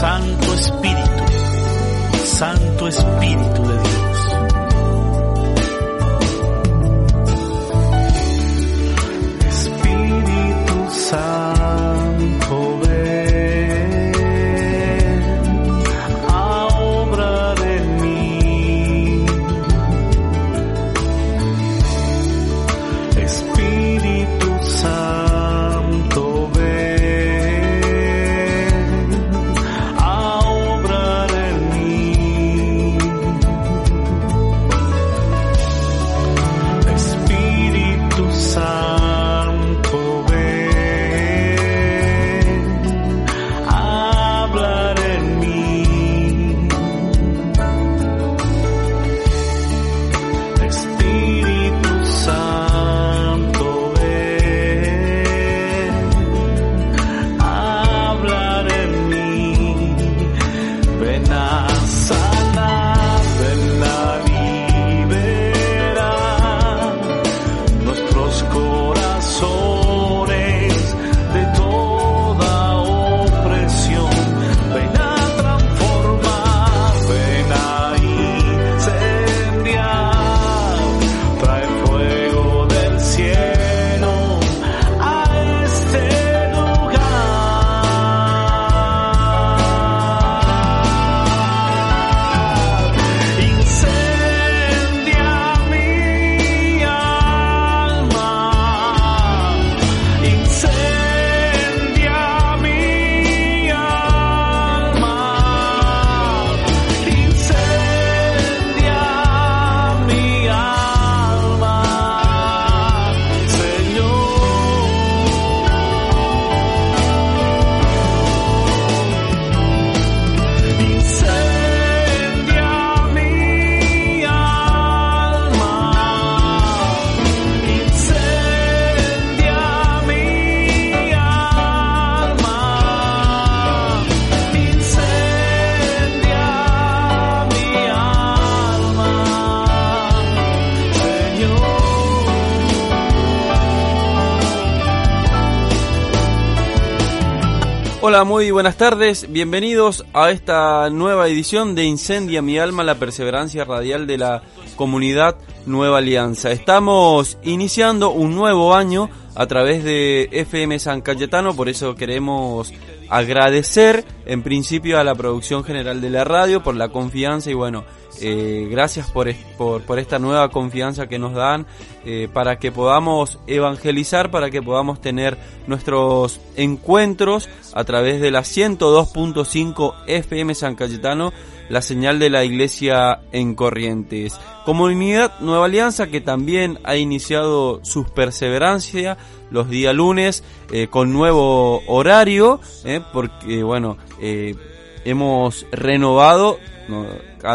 Santo Espíritu, Santo Espíritu de Dios. Hola, muy buenas tardes. Bienvenidos a esta nueva edición de Incendia mi alma, la perseverancia radial de la comunidad Nueva Alianza. Estamos iniciando un nuevo año a través de FM San Cayetano, por eso queremos agradecer en principio a la producción general de la radio por la confianza y bueno, eh, gracias por, por esta nueva confianza que nos dan eh, para que podamos evangelizar, para que podamos tener nuestros encuentros a través de la 102.5 FM San Cayetano, la señal de la iglesia en Corrientes. Comunidad Nueva Alianza que también ha iniciado su perseverancia los días lunes eh, con nuevo horario, eh, porque bueno, eh, hemos renovado,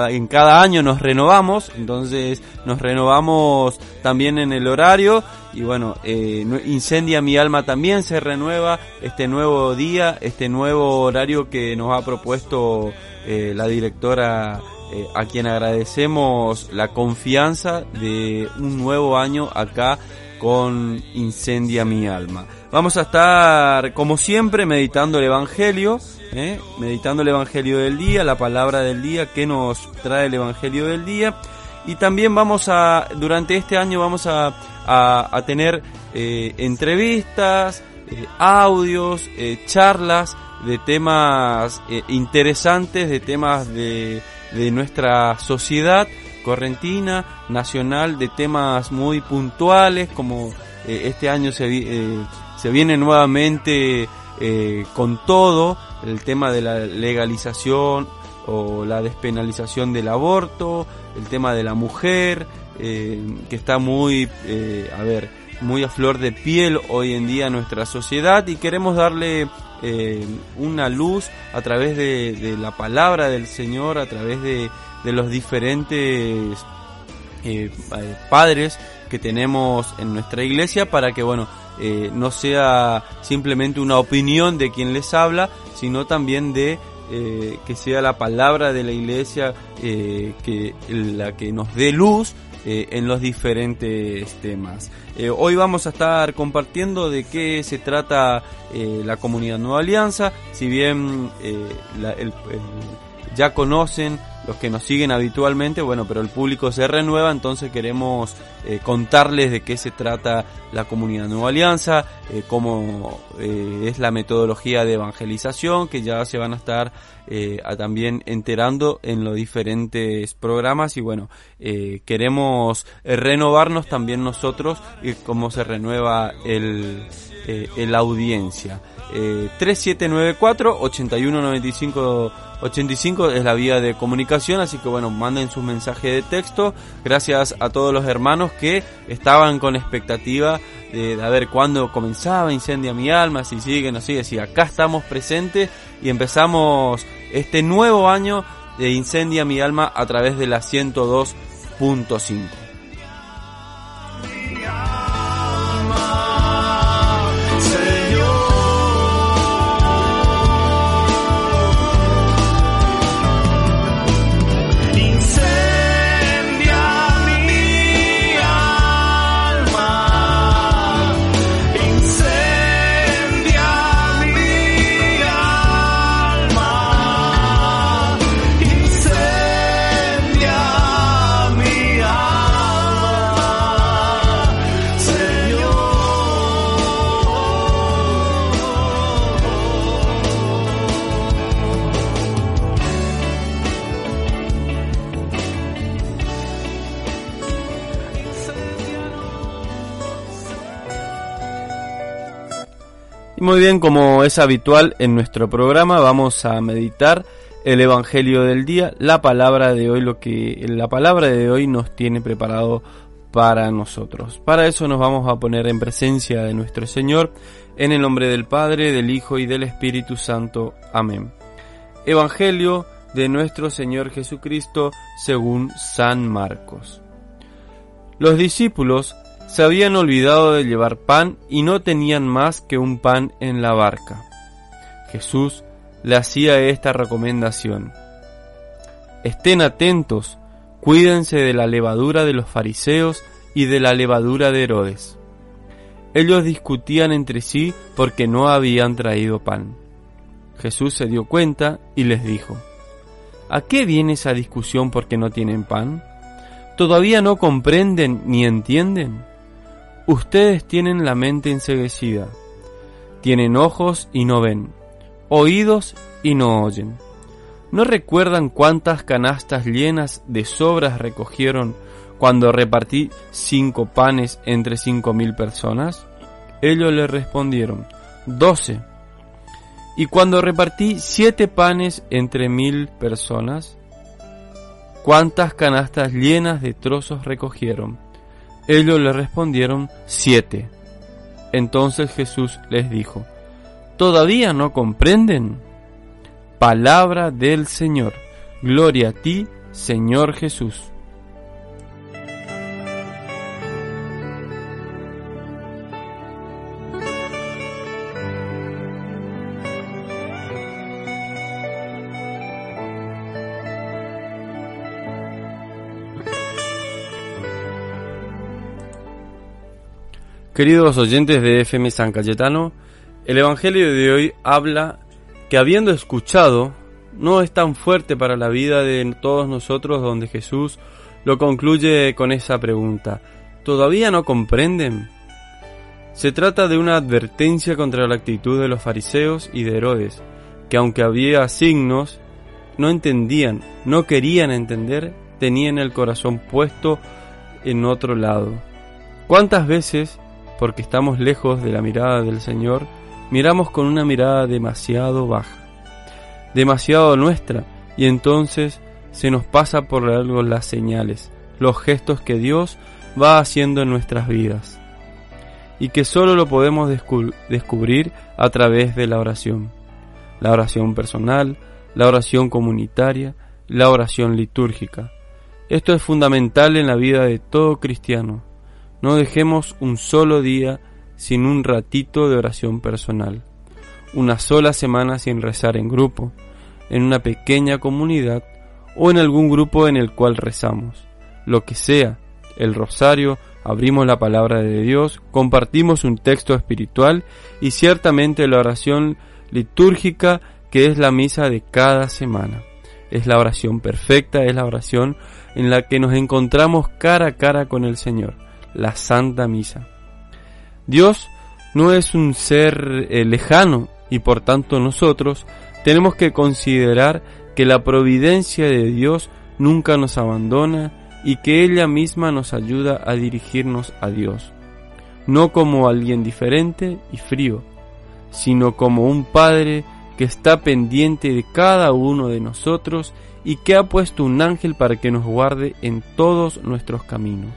en cada año nos renovamos, entonces nos renovamos también en el horario y bueno, Incendia mi alma también se renueva este nuevo día, este nuevo horario que nos ha propuesto eh, la directora eh, a quien agradecemos la confianza de un nuevo año acá con Incendia mi alma. Vamos a estar, como siempre, meditando el Evangelio, ¿eh? meditando el Evangelio del día, la palabra del día, que nos trae el Evangelio del día. Y también vamos a, durante este año vamos a, a- tener entrevistas, audios, charlas de temas eh, interesantes, de temas de, de nuestra sociedad correntina, nacional, de temas muy puntuales, como eh, este año se, eh, se viene nuevamente con todo, el tema de la legalización o la despenalización del aborto, el tema de la mujer, que está muy, a ver, muy a flor de piel hoy en día en nuestra sociedad y queremos darle eh, una luz a través de, la palabra del Señor, a través de, los diferentes eh, eh, padres que tenemos en nuestra iglesia para que bueno no sea simplemente una opinión de quien les habla sino también de que sea la palabra de la iglesia que la que nos dé luz eh, en los diferentes temas. Eh, hoy vamos a estar compartiendo de qué se trata eh, la comunidad Nueva Alianza, si bien la, ya conocen los que nos siguen habitualmente, bueno, pero el público se renueva, entonces queremos eh, contarles de qué se trata la comunidad Nueva Alianza, eh, cómo eh, es la metodología de evangelización, que ya se van a estar eh, a también enterando en los diferentes programas y bueno, eh, queremos renovarnos también nosotros y cómo se renueva el, eh, la audiencia. 3794 8195 85 es la vía de comunicación, así que bueno, manden su mensaje de texto. Gracias a todos los hermanos que estaban con expectativa de, de a ver cuándo comenzaba Incendia mi alma, si sigue, no sigue, si acá estamos presentes y empezamos este nuevo año de Incendia mi alma a través de la 102.5. Muy bien, como es habitual en nuestro programa, vamos a meditar el evangelio del día, la palabra de hoy, lo que la palabra de hoy nos tiene preparado para nosotros. Para eso nos vamos a poner en presencia de nuestro Señor, en el nombre del Padre, del Hijo y del Espíritu Santo. Amén. Evangelio de nuestro Señor Jesucristo según San Marcos. Los discípulos se habían olvidado de llevar pan y no tenían más que un pan en la barca. Jesús le hacía esta recomendación. Estén atentos, cuídense de la levadura de los fariseos y de la levadura de Herodes. Ellos discutían entre sí porque no habían traído pan. Jesús se dio cuenta y les dijo, ¿A qué viene esa discusión porque no tienen pan? ¿Todavía no comprenden ni entienden? Ustedes tienen la mente enseguecida, tienen ojos y no ven, oídos y no oyen. ¿No recuerdan cuántas canastas llenas de sobras recogieron cuando repartí cinco panes entre cinco mil personas? Ellos le respondieron, doce. ¿Y cuando repartí siete panes entre mil personas? ¿Cuántas canastas llenas de trozos recogieron? Ellos le respondieron, siete. Entonces Jesús les dijo, ¿todavía no comprenden? Palabra del Señor. Gloria a ti, Señor Jesús. Queridos oyentes de FM San Cayetano, el Evangelio de hoy habla que habiendo escuchado, no es tan fuerte para la vida de todos nosotros donde Jesús lo concluye con esa pregunta. ¿Todavía no comprenden? Se trata de una advertencia contra la actitud de los fariseos y de Herodes, que aunque había signos, no entendían, no querían entender, tenían el corazón puesto en otro lado. ¿Cuántas veces porque estamos lejos de la mirada del Señor, miramos con una mirada demasiado baja, demasiado nuestra, y entonces se nos pasa por algo las señales, los gestos que Dios va haciendo en nuestras vidas, y que solo lo podemos descubrir a través de la oración, la oración personal, la oración comunitaria, la oración litúrgica. Esto es fundamental en la vida de todo cristiano no dejemos un solo día sin un ratito de oración personal, una sola semana sin rezar en grupo, en una pequeña comunidad o en algún grupo en el cual rezamos. Lo que sea, el rosario, abrimos la palabra de Dios, compartimos un texto espiritual y ciertamente la oración litúrgica que es la misa de cada semana. Es la oración perfecta, es la oración en la que nos encontramos cara a cara con el Señor, la Santa Misa. Dios no es un ser eh, lejano y por tanto nosotros tenemos que considerar que la providencia de Dios nunca nos abandona y que ella misma nos ayuda a dirigirnos a Dios, no como alguien diferente y frío, sino como un Padre que está pendiente de cada uno de nosotros y que ha puesto un ángel para que nos guarde en todos nuestros caminos,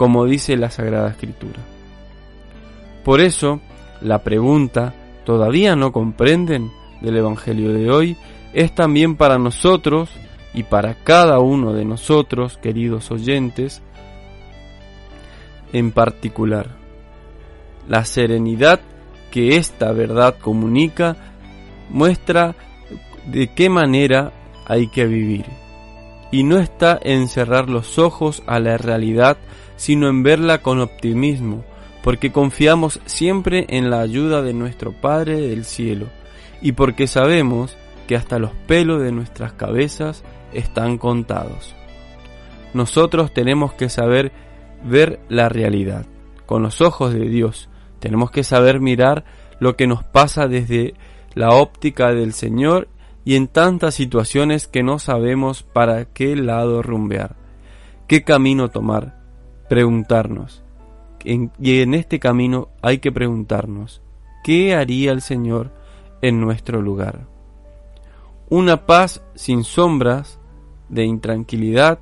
como dice la Sagrada Escritura. Por eso, la pregunta, ¿todavía no comprenden? del Evangelio de hoy, es también para nosotros y para cada uno de nosotros, queridos oyentes, en particular. La serenidad que esta verdad comunica muestra de qué manera hay que vivir. Y no está en cerrar los ojos a la realidad, sino en verla con optimismo, porque confiamos siempre en la ayuda de nuestro Padre del cielo, y porque sabemos que hasta los pelos de nuestras cabezas están contados. Nosotros tenemos que saber ver la realidad con los ojos de Dios. Tenemos que saber mirar lo que nos pasa desde la óptica del Señor y en tantas situaciones que no sabemos para qué lado rumbear, qué camino tomar, preguntarnos. y en este camino hay que preguntarnos, ¿qué haría el Señor en nuestro lugar? Una paz sin sombras de intranquilidad,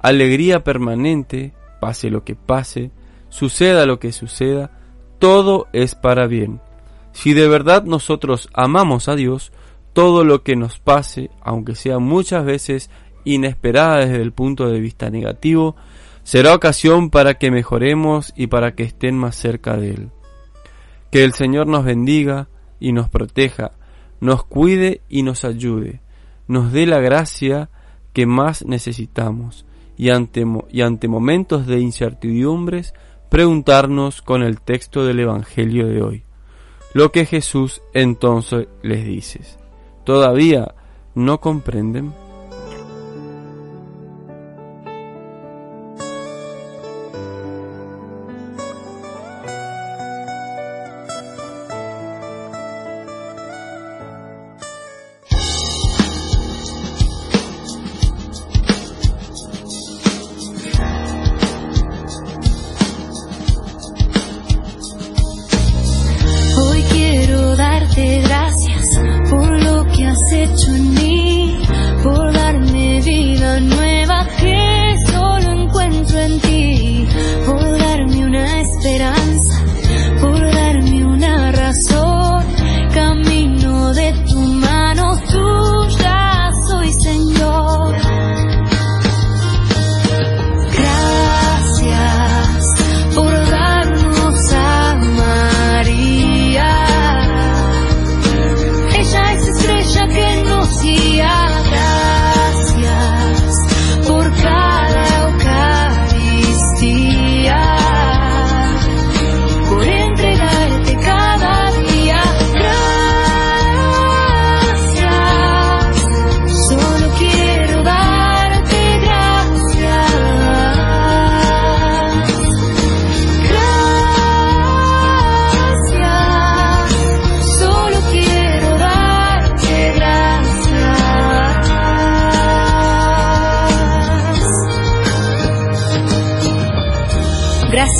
alegría permanente, pase lo que pase, suceda lo que suceda, todo es para bien. Si de verdad nosotros amamos a Dios, todo lo que nos pase, aunque sea muchas veces inesperada desde el punto de vista negativo, será ocasión para que mejoremos y para que estén más cerca de Él. Que el Señor nos bendiga y nos proteja, nos cuide y nos ayude, nos dé la gracia que más necesitamos y ante, momentos de incertidumbres preguntarnos con el texto del Evangelio de hoy. Lo que Jesús entonces les dice. ¿Todavía no comprenden?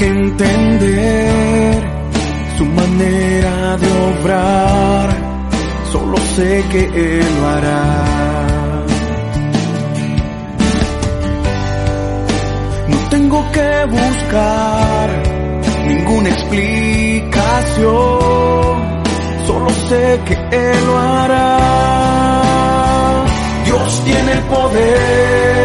Que entender su manera de obrar, solo sé que Él lo hará. No tengo que buscar ninguna explicación, solo sé que Él lo hará. Dios tiene poder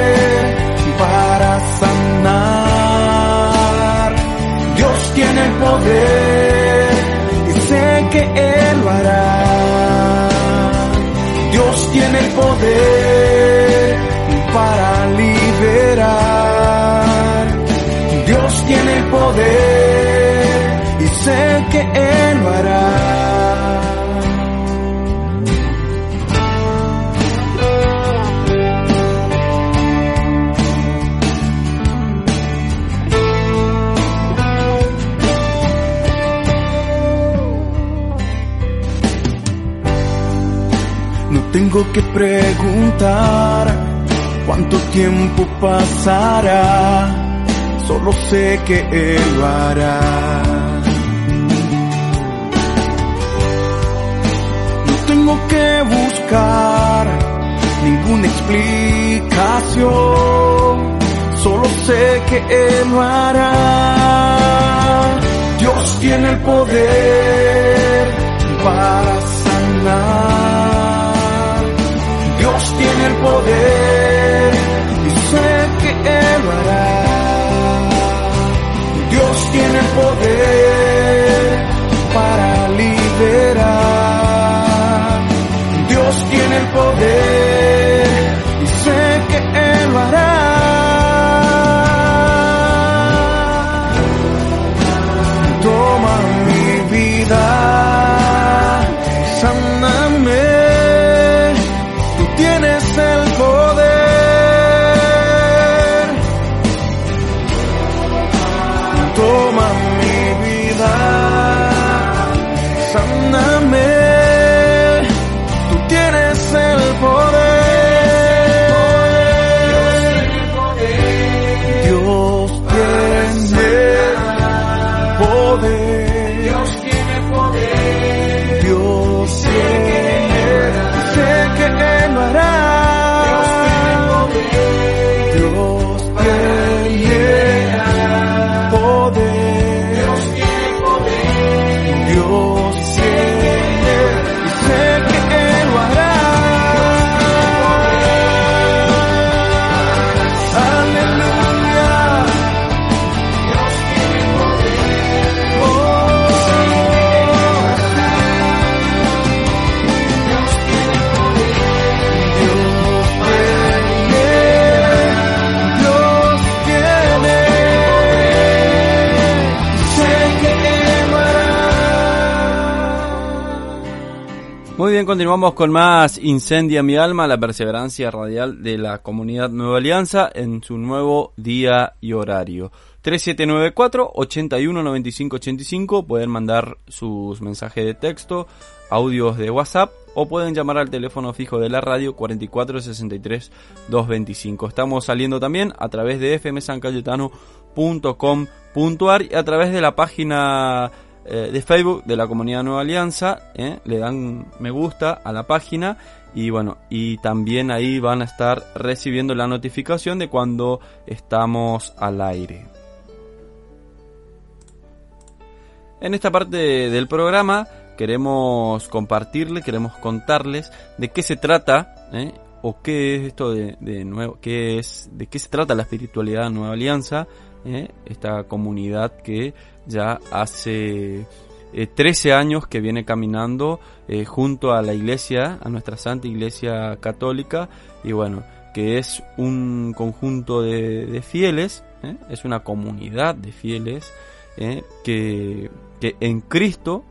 tengo que preguntar cuánto tiempo pasará, solo sé que Él lo hará. No tengo que buscar ninguna explicación, solo sé que Él lo hará. Dios tiene el poder para sanar. Tiene el poder y sé que Él hará. Dios tiene el poder para liberar. Dios tiene el poder continuamos con más Incendia mi alma, la perseverancia radial de la comunidad Nueva Alianza en su nuevo día y horario. 3794 81 95 85 pueden mandar sus mensajes de texto, audios de WhatsApp o pueden llamar al teléfono fijo de la radio 44 63 225. Estamos saliendo también a través de fmsancayetano.com.ar y a través de la página eh, de Facebook de la comunidad Nueva Alianza. eh, le dan me gusta a la página y bueno, y también ahí van a estar recibiendo la notificación de cuando estamos al aire. En esta parte del programa queremos compartirles, queremos contarles de qué se trata ¿eh? o qué es esto de, de nuevo, qué es, de qué se trata la espiritualidad Nueva Alianza, ¿eh? esta comunidad que ya hace eh, 13 años que viene caminando eh, junto a la iglesia, a nuestra santa iglesia católica y bueno, que es un conjunto de, de fieles, ¿eh? es una comunidad de fieles que, que en Cristo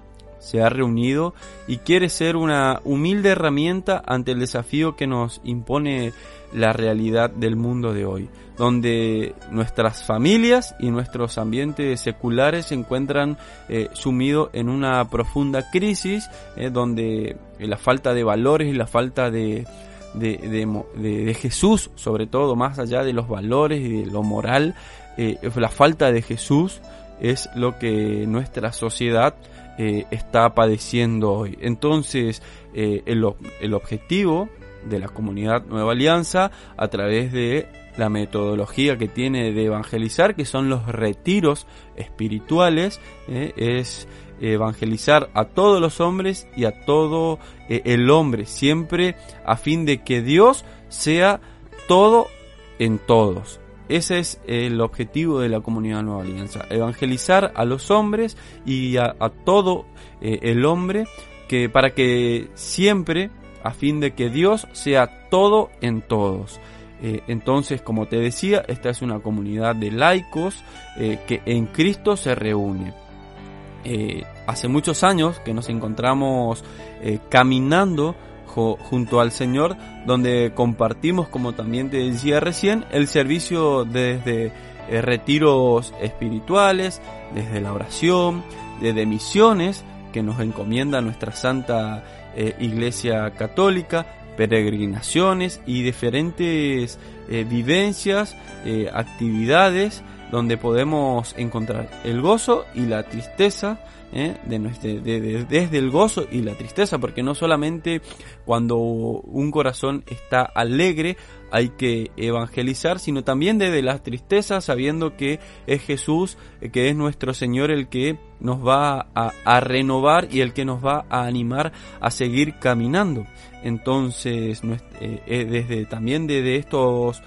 se ha reunido y quiere ser una humilde herramienta ante el desafío que nos impone la realidad del mundo de hoy, donde nuestras familias y nuestros ambientes seculares se encuentran eh, sumidos en una profunda crisis, eh, donde la falta de valores y la falta de, de, de, de, de Jesús, sobre todo, más allá de los valores y de lo moral, la falta de Jesús es lo que nuestra sociedad está padeciendo hoy. Entonces, el, el objetivo de la comunidad Nueva Alianza a través de la metodología que tiene de evangelizar, que son los retiros espirituales, eh, es evangelizar a todos los hombres y a todo eh, el hombre, siempre a fin de que Dios sea todo en todos. Ese es el objetivo de la comunidad Nueva Alianza, evangelizar a los hombres y a, todo eh, el hombre que para que siempre a fin de que Dios sea todo en todos. Eh, entonces, como te decía, esta es una comunidad de laicos eh, que en Cristo se reúne. Hace muchos años que nos encontramos caminando junto al Señor, donde compartimos, como también te decía recién, el servicio desde retiros espirituales, desde la oración, desde misiones que nos encomienda nuestra Santa Iglesia Católica, peregrinaciones y diferentes eh, vivencias, eh, actividades donde podemos encontrar el gozo y la tristeza ¿eh? de nuestro, desde el gozo y la tristeza, porque no solamente cuando un corazón está alegre hay que evangelizar, sino también desde la tristeza, sabiendo que es Jesús, que es nuestro Señor el que nos va a, renovar y el que nos va a animar a seguir caminando. Entonces, eh, eh, desde también desde estos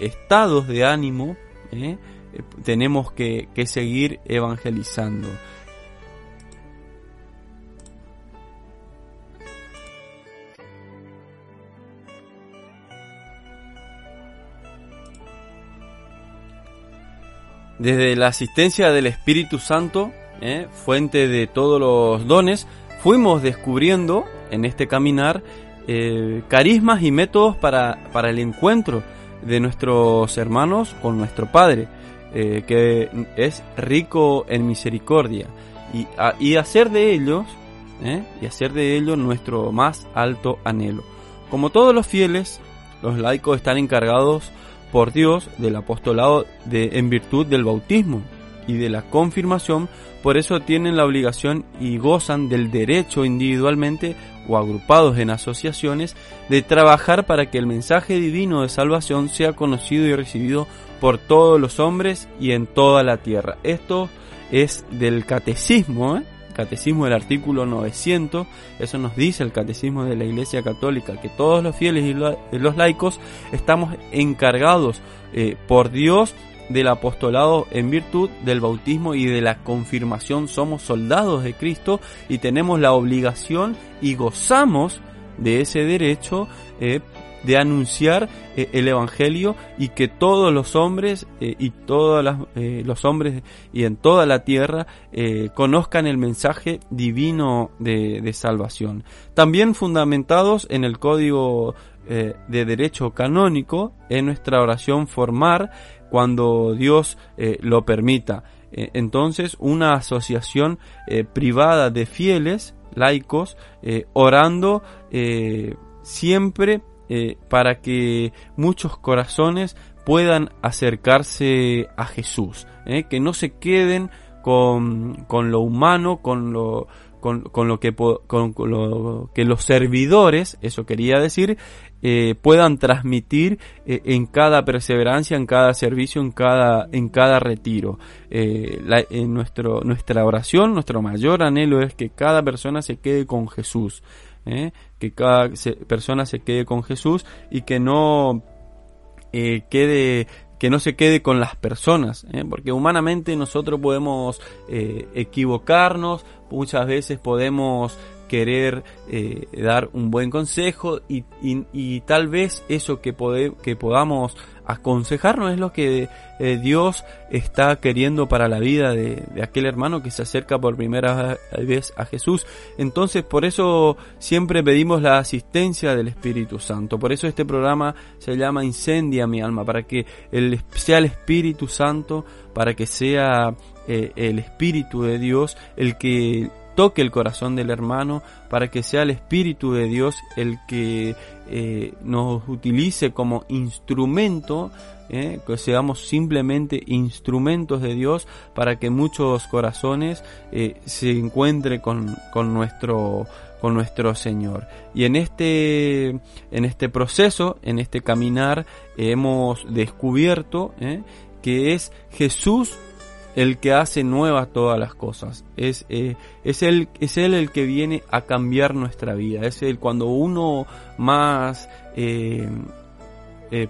estados de ánimo, tenemos que seguir evangelizando. Desde la asistencia del Espíritu Santo, ¿eh? fuente de todos los dones, fuimos descubriendo en este caminar eh, carismas y métodos para, para, el encuentro de nuestros hermanos con nuestro Padre, eh, que es rico en misericordia, y, y hacer de ellos, y hacer de ellos nuestro más alto anhelo. Como todos los fieles, los laicos están encargados por Dios del apostolado de, en virtud del bautismo y de la confirmación, por eso tienen la obligación y gozan del derecho individualmente o agrupados en asociaciones de trabajar para que el mensaje divino de salvación sea conocido y recibido por todos los hombres y en toda la tierra. Esto es del catecismo, ¿eh? Catecismo del artículo 900, eso nos dice el Catecismo de la Iglesia Católica, que todos los fieles y los laicos estamos encargados eh, por Dios del apostolado en virtud del bautismo y de la confirmación. Somos soldados de Cristo y tenemos la obligación y gozamos de ese derecho eh, de anunciar eh, el evangelio y que todos los hombres eh, y todos eh, los hombres y en toda la tierra conozcan el mensaje divino de, de, salvación. También fundamentados en el código de derecho canónico, en nuestra oración formar cuando Dios lo permita. entonces, una asociación privada de fieles laicos orando siempre eh, para que muchos corazones puedan acercarse a Jesús, eh, que no se queden con, con lo humano, con lo, con, lo que, con, lo que los servidores, eso quería decir, eh, puedan transmitir en cada perseverancia, en cada servicio, en cada, en cada retiro. en nuestro, nuestra oración, nuestro mayor anhelo es que cada persona se quede con Jesús. ¿Eh? que cada persona se quede con Jesús y que no eh, quede que no se quede con las personas, ¿eh? porque humanamente nosotros podemos equivocarnos, muchas veces podemos querer dar un buen consejo y, tal vez eso que, que podamos aconsejarnos es lo que eh, Dios está queriendo para la vida de, aquel hermano que se acerca por primera vez a Jesús. Entonces, por eso siempre pedimos la asistencia del Espíritu Santo. Por eso este programa se llama Incendia mi alma, para que el, sea el Espíritu Santo, para que sea eh, el Espíritu de Dios el que toque el corazón del hermano, para que sea el Espíritu de Dios el que eh, nos utilice como instrumento ¿eh? que seamos simplemente instrumentos de Dios para que muchos corazones eh, se encuentren con, con, nuestro con nuestro Señor. Y en este en este proceso, en este caminar hemos descubierto que es Jesús el que hace nuevas todas las cosas. Es, es, él, es el que viene a cambiar nuestra vida. Es Él cuando uno más eh,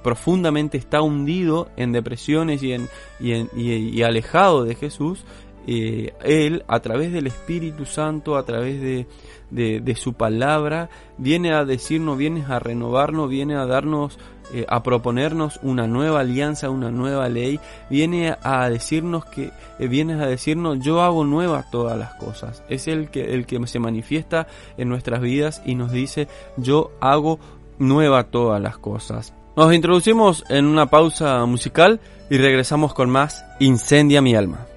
profundamente está hundido en depresiones y, en, y, en, y, alejado de Jesús, eh, Él, a través del Espíritu Santo, a través de, de, su palabra, viene a decirnos, viene a renovarnos, viene a darnos, eh, a proponernos una nueva alianza, una nueva ley, viene a decirnos que, viene a decirnos, yo hago nuevas todas las cosas. Es el que, el que se manifiesta en nuestras vidas y nos dice, yo hago nueva todas las cosas. Nos introducimos en una pausa musical y regresamos con más Incendia mi alma.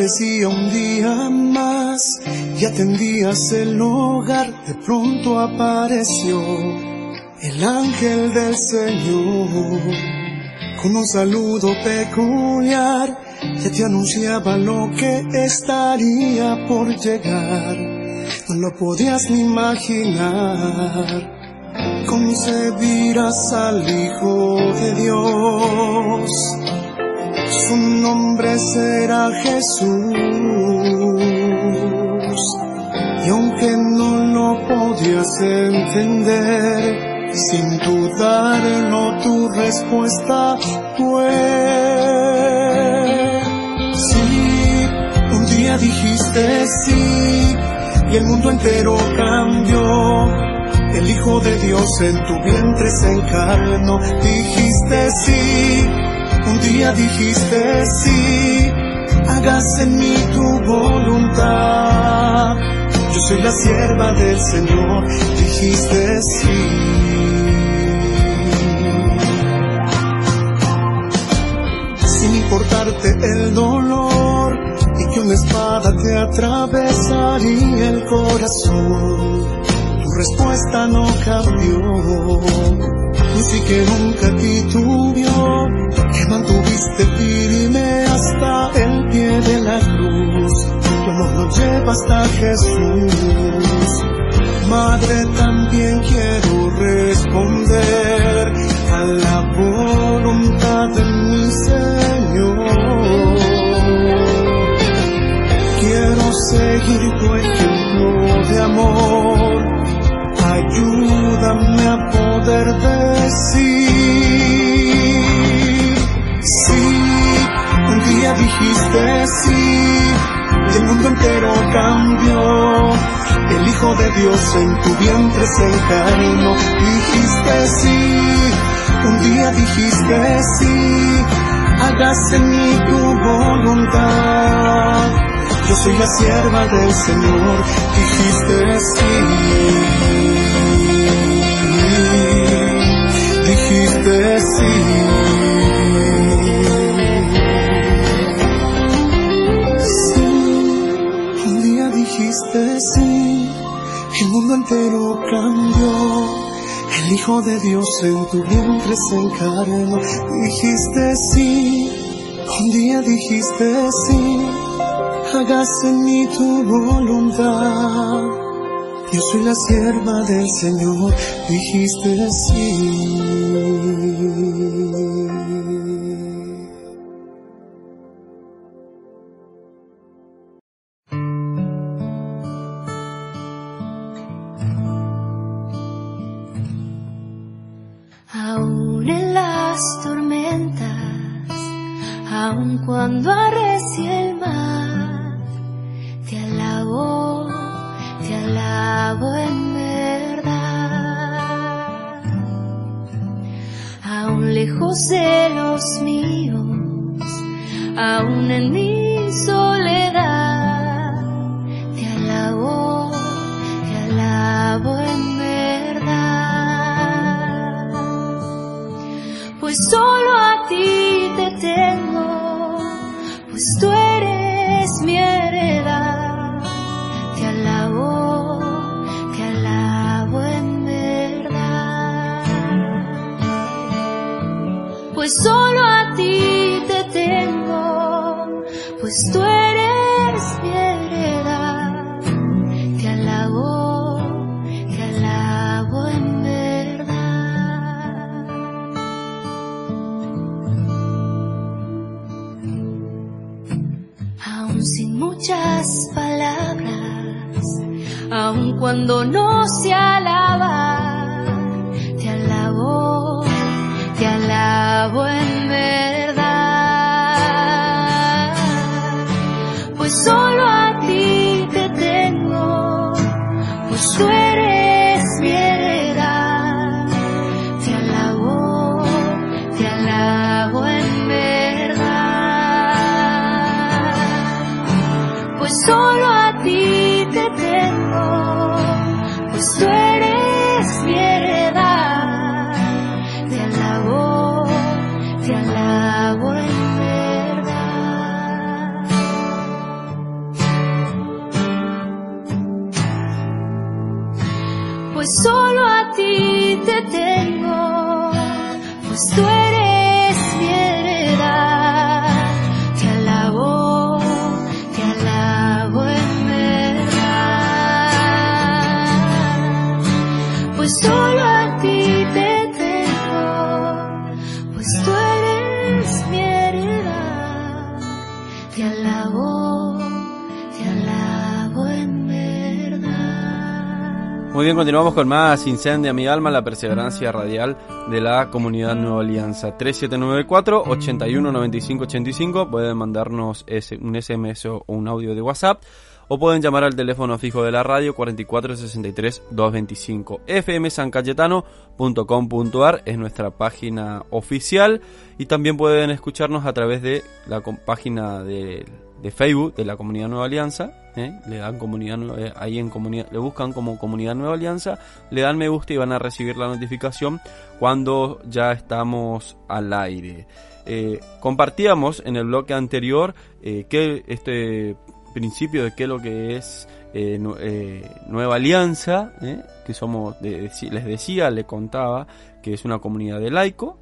Parecía un día más y atendías el hogar, de pronto apareció el ángel del Señor, con un saludo peculiar, que te anunciaba lo que estaría por llegar. No lo podías ni imaginar. Concebirás al Hijo de Dios. Su nombre será Jesús. Y aunque no lo podías entender, sin dudarlo tu respuesta fue sí. Un día dijiste sí y el mundo entero cambió. El Hijo de Dios en tu vientre se encarnó. Dijiste sí, un día dijiste sí. Hágase en mí tu voluntad. Yo soy la sierva del Señor, dijiste sí. importarte el dolor y que una espada te atravesaría el corazón. Tu respuesta no cambió, ni que nunca titubió, que mantuviste firme hasta el pie de la cruz. Tu amor lo lleva hasta Jesús. Madre, también quiero responder a la voluntad de mi Señor. Quiero seguir tu ejemplo de amor. Ayúdame a poder decir, sí, un día dijiste sí, y el mundo entero cambió. El Hijo de Dios en tu vientre se encarnó, dijiste sí un día dijiste sí, hágase en mí tu voluntad. Yo soy la sierva del Señor, dijiste sí. Dijiste sí. Sí, un día dijiste sí, el mundo entero cambió el Hijo de Dios en tu vientre se encarnó. Dijiste sí, un día dijiste sí, hágase en mí tu voluntad. Yo soy la sierva del Señor, dijiste sí. Cuando arrecie el mar, te alabo, te alabo en verdad. Aún lejos de los míos, aún en cuando no se alaba, te alabo, te alabo en verdad. Pues solo a ti te tengo, pues tú eres mi heredad. Te alabo, te alabo en verdad. Pues solo a ti te tengo, pues continuamos con más Incendia mi alma, la perseverancia radial de la comunidad Nueva Alianza. 3794 819585 Pueden mandarnos un SMS o un audio de WhatsApp o pueden llamar al teléfono fijo de la radio 4463 225. fmsancayetano.com.ar es nuestra página oficial y también pueden escucharnos a través de la página de Facebook de la Comunidad Nueva Alianza. ¿Eh? Le dan comunidad eh, ahí en comunidad, le buscan como Comunidad Nueva Alianza, le dan me gusta y van a recibir la notificación cuando ya estamos al aire. Eh, compartíamos en el bloque anterior que este principio de qué es lo que es nu- Nueva Alianza, que somos, les decía, le contaba que es una comunidad de laico,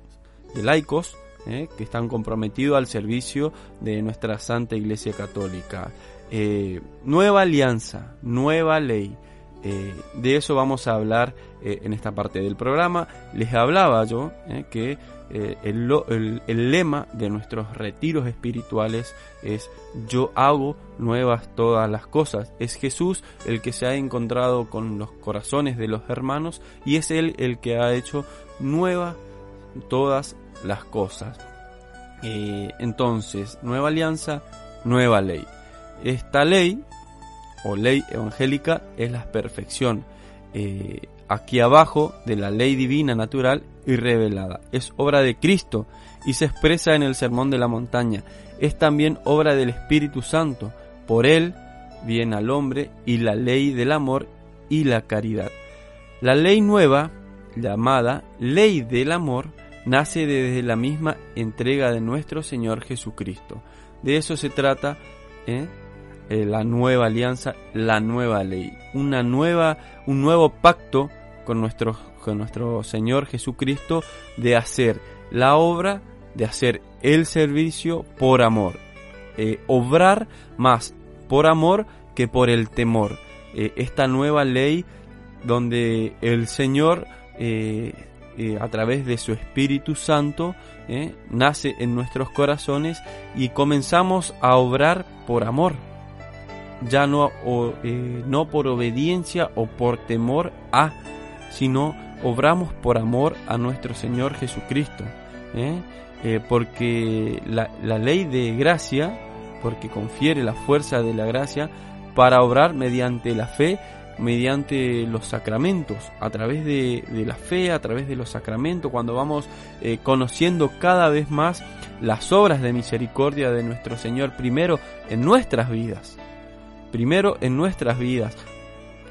de laicos, ¿eh? que están comprometidos al servicio de nuestra Santa Iglesia Católica. Eh, nueva alianza, nueva ley. Eh, de eso vamos a hablar en esta parte del programa. Les hablaba yo que el- el lema de nuestros retiros espirituales es yo hago nuevas todas las cosas. Es Jesús el que se ha encontrado con los corazones de los hermanos y es Él el que ha hecho nuevas todas las cosas. Eh, entonces, nueva alianza, nueva ley. Esta ley, o ley evangélica, es la perfección. Eh, aquí abajo de la ley divina natural y revelada. Es obra de Cristo y se expresa en el Sermón de la Montaña. Es también obra del Espíritu Santo. Por él viene al hombre y la ley del amor y la caridad. La ley nueva, llamada ley del amor, nace desde la misma entrega de nuestro Señor Jesucristo. De eso se trata ¿eh? Eh, la nueva alianza, la nueva ley, una nueva, un nuevo pacto con nuestro, con nuestro Señor Jesucristo de hacer la obra, de hacer el servicio por amor, Eh, obrar más por amor que por el temor. Esta nueva ley donde el Señor eh, a través de su Espíritu Santo eh, nace en nuestros corazones y comenzamos a obrar por amor ya no, eh, no por obediencia o por temor a, sino obramos por amor a nuestro Señor Jesucristo. porque la, la ley de gracia, porque confiere la fuerza de la gracia para obrar mediante la fe, mediante los sacramentos, a través de, la fe, a través de los sacramentos, cuando vamos eh, conociendo cada vez más las obras de misericordia de nuestro Señor, primero en nuestras vidas, primero en nuestras vidas,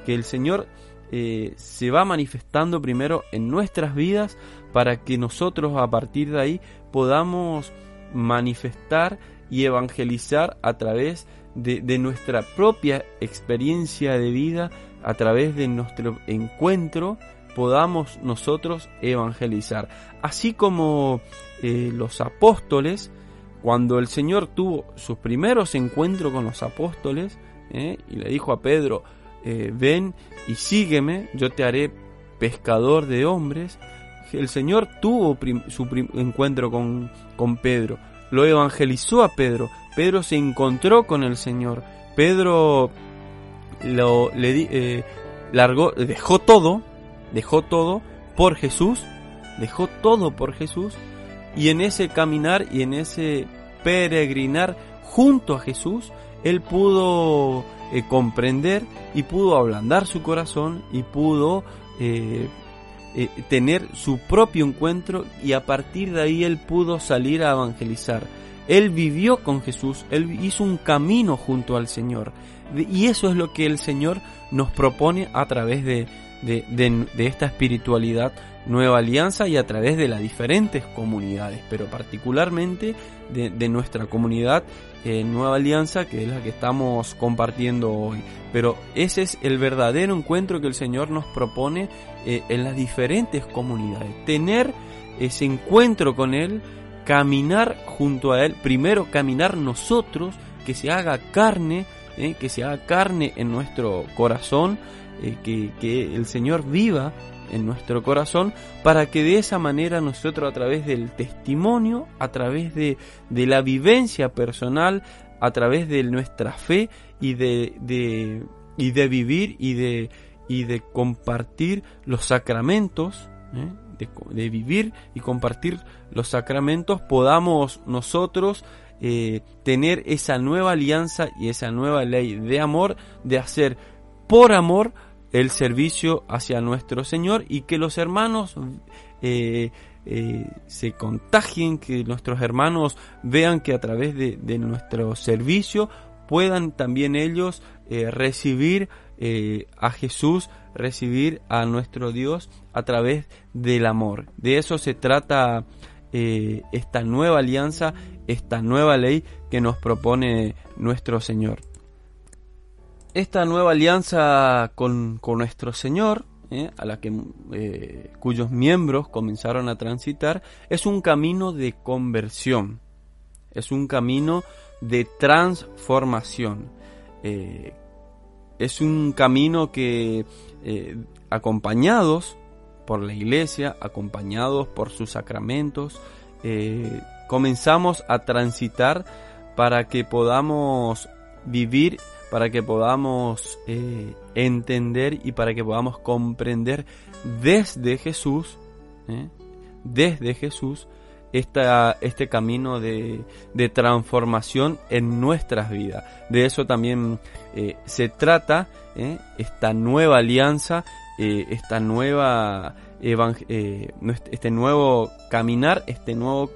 que el Señor eh, se va manifestando primero en nuestras vidas para que nosotros a partir de ahí podamos manifestar y evangelizar a través de nuestra propia experiencia de vida, a través de nuestro encuentro, podamos nosotros evangelizar. Así como eh, los apóstoles, cuando el Señor tuvo sus primeros encuentros con los apóstoles ¿eh? y le dijo a Pedro, eh, ven y sígueme, yo te haré pescador de hombres, el Señor tuvo su encuentro con, con Pedro, lo evangelizó a Pedro, Pedro se encontró con el Señor, Pedro lo, le, eh, largó, dejó todo, dejó todo por Jesús, dejó todo por Jesús, y en ese caminar y en ese peregrinar junto a Jesús, él pudo eh, comprender y pudo ablandar su corazón y pudo eh, eh, tener su propio encuentro y a partir de ahí él pudo salir a evangelizar. Él vivió con Jesús, él hizo un camino junto al Señor. Y eso es lo que el Señor nos propone a través de, de, esta espiritualidad nueva alianza y a través de las diferentes comunidades, pero particularmente de, nuestra comunidad eh, Nueva Alianza, que es la que estamos compartiendo hoy. Pero ese es el verdadero encuentro que el Señor nos propone eh, en las diferentes comunidades. Tener ese encuentro con Él, caminar junto a Él, primero caminar nosotros, que se haga carne, eh, que se haga carne en nuestro corazón, que, que el Señor viva en nuestro corazón para que de esa manera nosotros a través del testimonio, a través de, de la vivencia personal, a través de nuestra fe y de, de, y de vivir y de, y de compartir los sacramentos, ¿eh? de, de, vivir y compartir los sacramentos, podamos nosotros eh, tener esa nueva alianza y esa nueva ley de amor, de hacer por amor el servicio hacia nuestro Señor y que los hermanos eh, eh, se contagien, que nuestros hermanos vean que a través de, nuestro servicio puedan también ellos recibir a Jesús, recibir a nuestro Dios a través del amor. De eso se trata esta nueva alianza, esta nueva ley que nos propone nuestro Señor. Esta nueva alianza con, nuestro Señor, eh, a la que eh, cuyos miembros comenzaron a transitar, es un camino de conversión, es un camino de transformación, eh, es un camino que acompañados por la Iglesia, acompañados por sus sacramentos, comenzamos a transitar para que podamos vivir para que podamos eh, entender y para que podamos comprender desde Jesús, ¿eh? desde Jesús, esta, este camino de, de, transformación en nuestras vidas. De eso también eh, se trata esta nueva alianza, esta nueva este nuevo caminar, este nuevo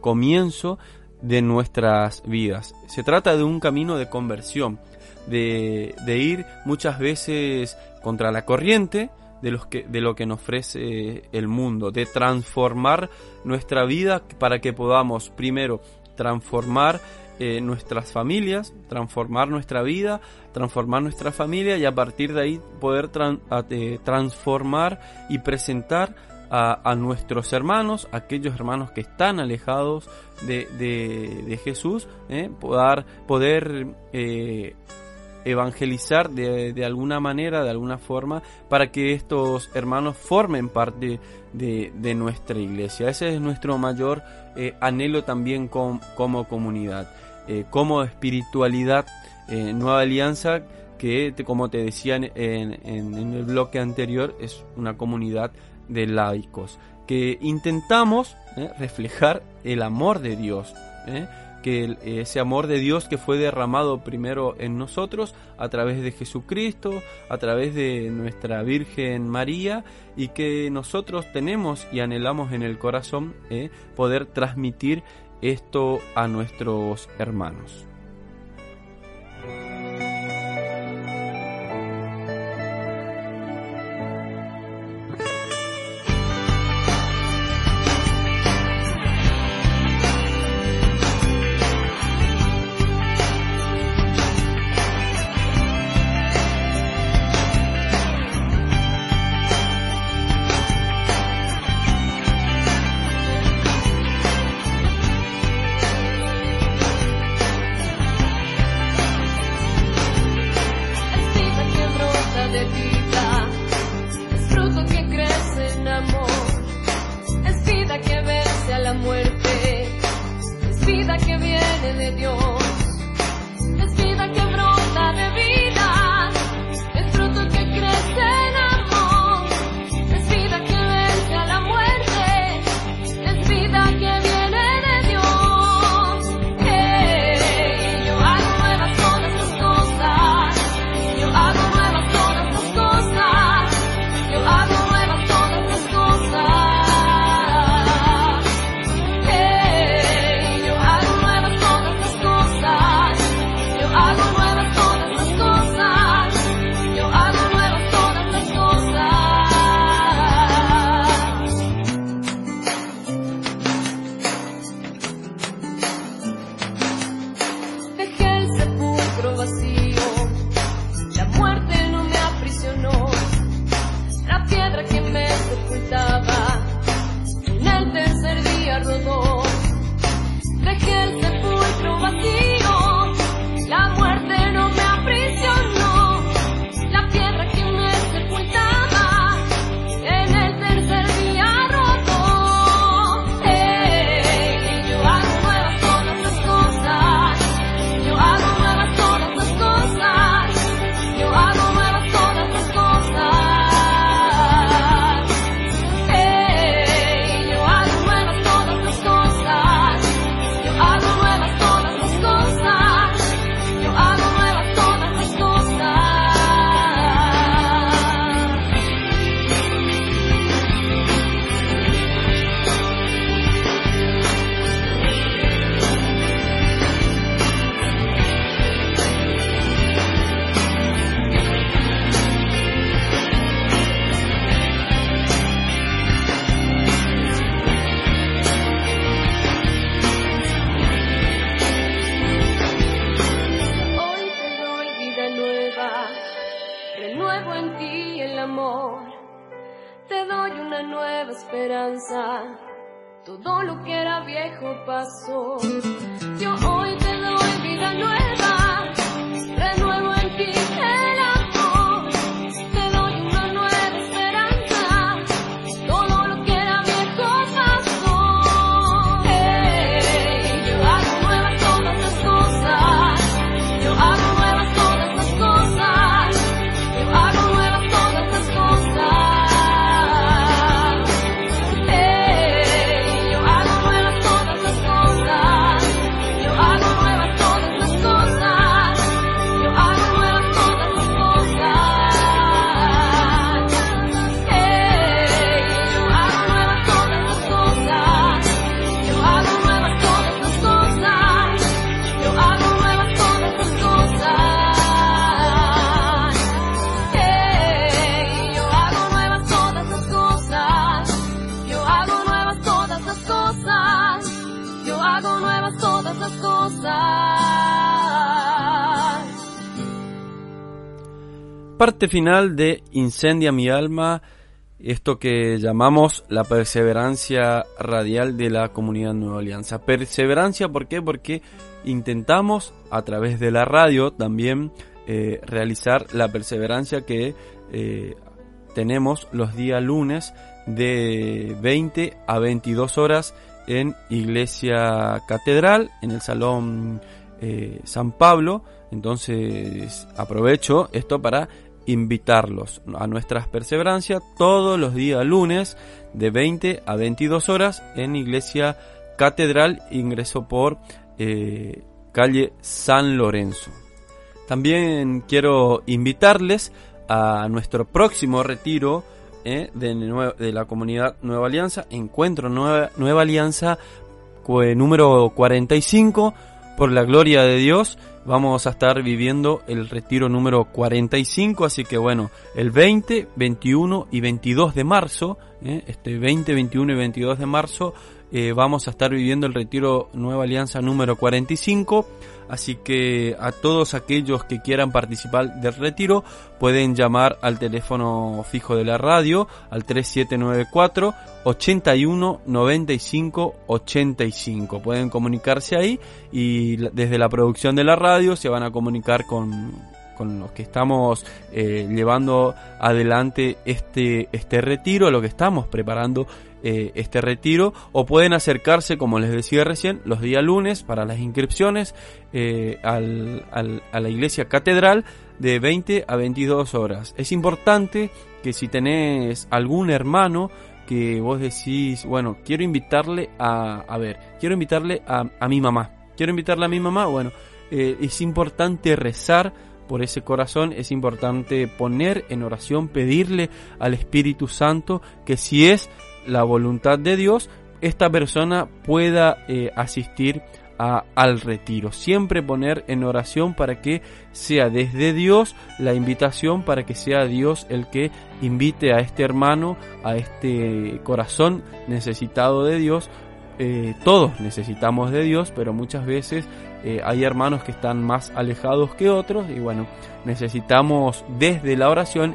comienzo de nuestras vidas. Se trata de un camino de conversión de, ir muchas veces contra la corriente de, los que, de lo que nos ofrece el mundo, de transformar nuestra vida para que podamos primero transformar eh, nuestras familias, transformar nuestra vida, transformar nuestra familia y a partir de ahí poder eh, transformar y presentar a, nuestros hermanos, aquellos hermanos que están alejados de, de, Jesús, eh, poder, poder evangelizar de, de, alguna manera, de alguna forma, para que estos hermanos formen parte de, de nuestra iglesia. Ese es nuestro mayor anhelo también como comunidad, eh, como espiritualidad, eh, nueva alianza que, como te decía en, el bloque anterior, es una comunidad de laicos, que intentamos reflejar el amor de Dios que ese amor de Dios que fue derramado primero en nosotros a través de Jesucristo, a través de nuestra Virgen María y que nosotros tenemos y anhelamos en el corazón eh, poder transmitir esto a nuestros hermanos. Parte final de Incendia mi alma, esto que llamamos la perseverancia radial de la comunidad Nueva Alianza. Perseverancia, ¿por qué? Porque intentamos a través de la radio también eh, realizar la perseverancia que eh, tenemos los días lunes de 20 a 22 horas en Iglesia Catedral, en el Salón eh, San Pablo. Entonces aprovecho esto para invitarlos a nuestras perseverancias todos los días lunes de 20 a 22 horas en Iglesia Catedral, ingreso por eh, calle San Lorenzo. También quiero invitarles a nuestro próximo retiro eh, de, de la comunidad Nueva Alianza, Encuentro Nueva, Nueva Alianza número 45, por la gloria de Dios. Vamos a estar viviendo el retiro número 45, así que bueno, el 20, 21 y 22 de marzo, eh, este 20, 21 y 22 de marzo, eh, vamos a estar viviendo el retiro Nueva Alianza número 45. Así que a todos aquellos que quieran participar del retiro pueden llamar al teléfono fijo de la radio al 3794 81 95 85. Pueden comunicarse ahí y desde la producción de la radio se van a comunicar con, con los que estamos eh, llevando adelante este, este retiro, lo que estamos preparando eh, este retiro, o pueden acercarse, como les decía recién, los días lunes para las inscripciones eh, al, a la iglesia catedral de 20 a 22 horas. Es importante que si tenés algún hermano que vos decís, bueno, quiero invitarle a, a ver, quiero invitarle a, a mi mamá, quiero invitarle a mi mamá, bueno, es importante rezar por ese corazón, es importante poner en oración, pedirle al Espíritu Santo que si es la voluntad de Dios, esta persona pueda eh, asistir al retiro. Siempre poner en oración para que sea desde Dios la invitación, para que sea Dios el que invite a este hermano, a este corazón necesitado de Dios. Eh, todos necesitamos de Dios, pero muchas veces eh, hay hermanos que están más alejados que otros y bueno, necesitamos desde la oración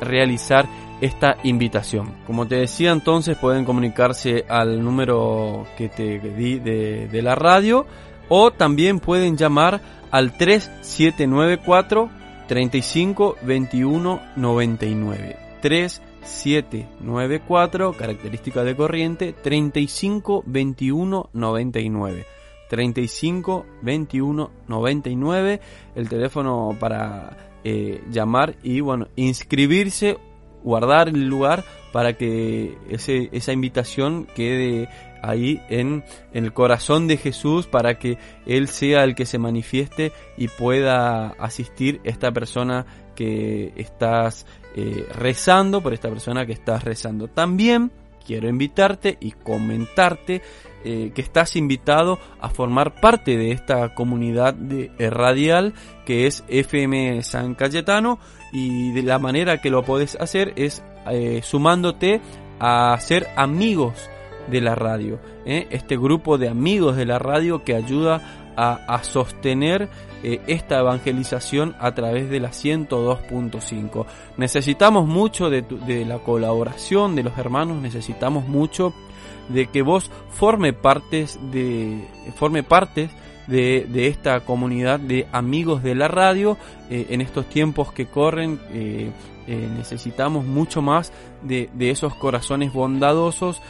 realizar esta invitación. Como te decía entonces pueden comunicarse al número que te di de, la radio o también pueden llamar al 3794 35 21 99 3794 característica de corriente 35 21 99 35 21 99 el teléfono para eh, llamar y bueno inscribirse guardar el lugar para que ese, esa invitación quede ahí en, el corazón de Jesús para que Él sea el que se manifieste y pueda asistir esta persona que estás eh, rezando, por esta persona que estás rezando. También quiero invitarte y comentarte eh, que estás invitado a formar parte de esta comunidad de, eh, radial que es FM San Cayetano y de la manera que lo puedes hacer es eh, sumándote a ser amigos de la radio. Este grupo de amigos de la radio que ayuda a, sostener esta evangelización a través de la 102.5. Necesitamos mucho de, de, la colaboración de los hermanos, necesitamos mucho de que vos forme partes de forme parte de, de, esta comunidad de amigos de la radio. Eh, en estos tiempos que corren eh, eh, necesitamos mucho más de, de esos corazones bondadosos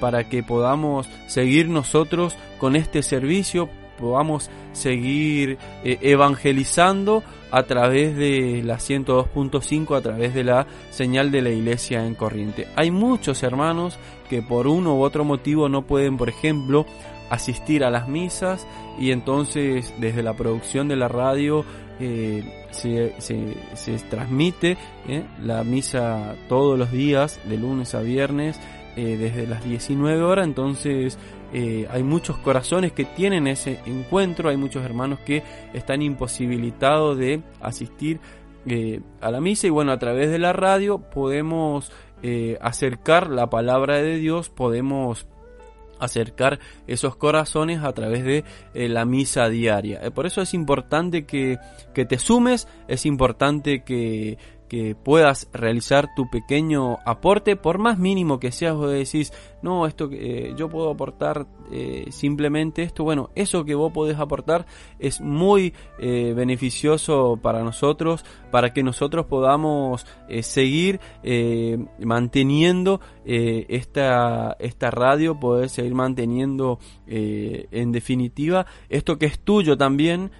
para que podamos seguir nosotros con este servicio podamos seguir evangelizando a través de la 102.5, a través de la señal de la iglesia en corriente. Hay muchos hermanos que por uno u otro motivo no pueden, por ejemplo, asistir a las misas y entonces desde la producción de la radio eh, se, se, transmite eh, la misa todos los días de lunes a viernes eh, desde las 19 horas entonces eh, hay muchos corazones que tienen ese encuentro, hay muchos hermanos que están imposibilitados de asistir eh, a la misa y bueno, a través de la radio podemos eh, acercar la palabra de Dios, podemos acercar esos corazones a través de la misa diaria. por eso es importante que, te sumes, es importante que que puedas realizar tu pequeño aporte, por más mínimo que sea, vos decís, no, esto que eh, yo puedo aportar eh, simplemente esto, bueno, eso que vos podés aportar es muy eh, beneficioso para nosotros, para que nosotros podamos seguir manteniendo esta, esta radio, poder seguir manteniendo en definitiva. Esto que es tuyo también,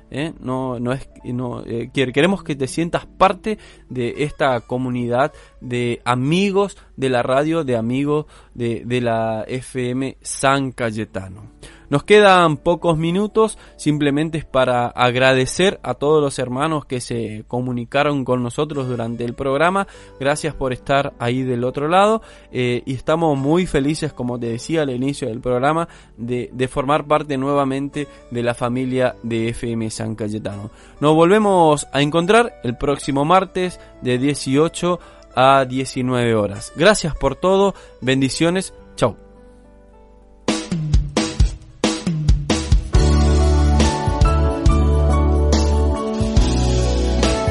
no, no es, no, queremos que te sientas parte de esta comunidad de amigos de la radio, de amigos de, de la FM San Cayetano. Nos quedan pocos minutos, simplemente es para agradecer a todos los hermanos que se comunicaron con nosotros durante el programa. Gracias por estar ahí del otro lado eh, y estamos muy felices, como te decía al inicio del programa, de, de formar parte nuevamente de la familia de FM San Cayetano. Nos volvemos a encontrar el próximo martes de 18 a 19 horas. Gracias por todo, bendiciones, chau.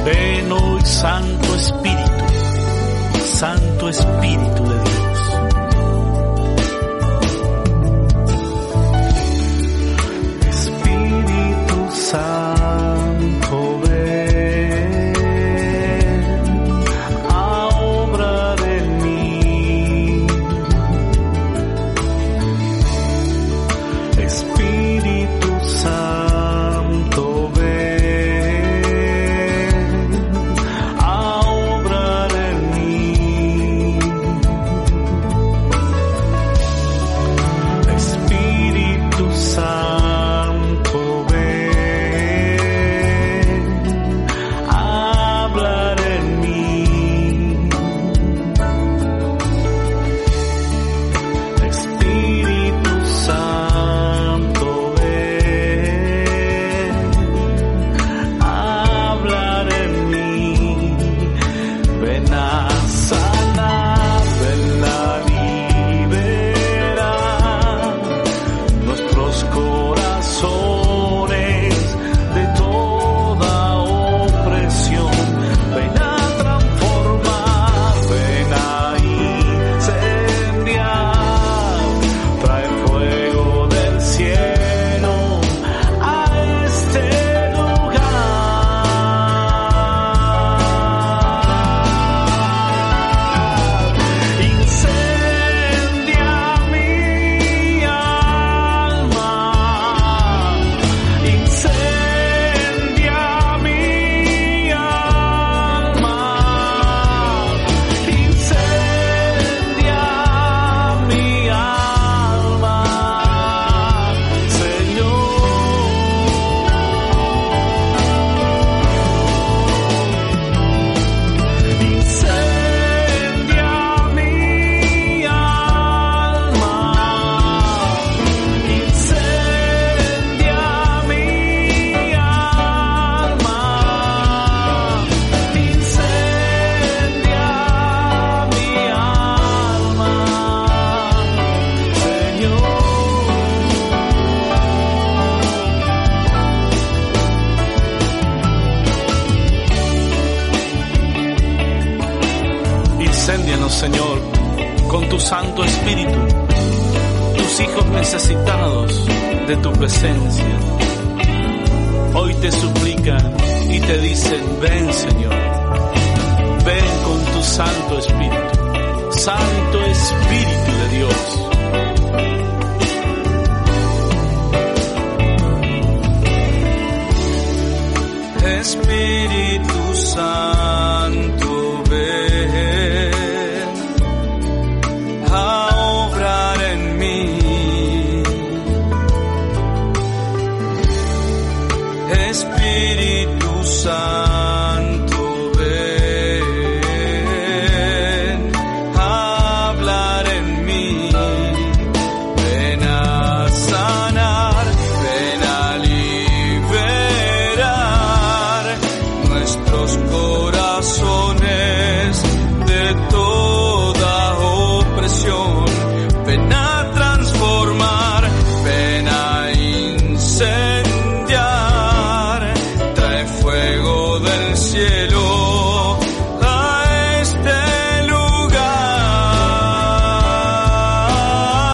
Ven hoy, Santo Espíritu, Santo Espíritu de Dios. Espíritu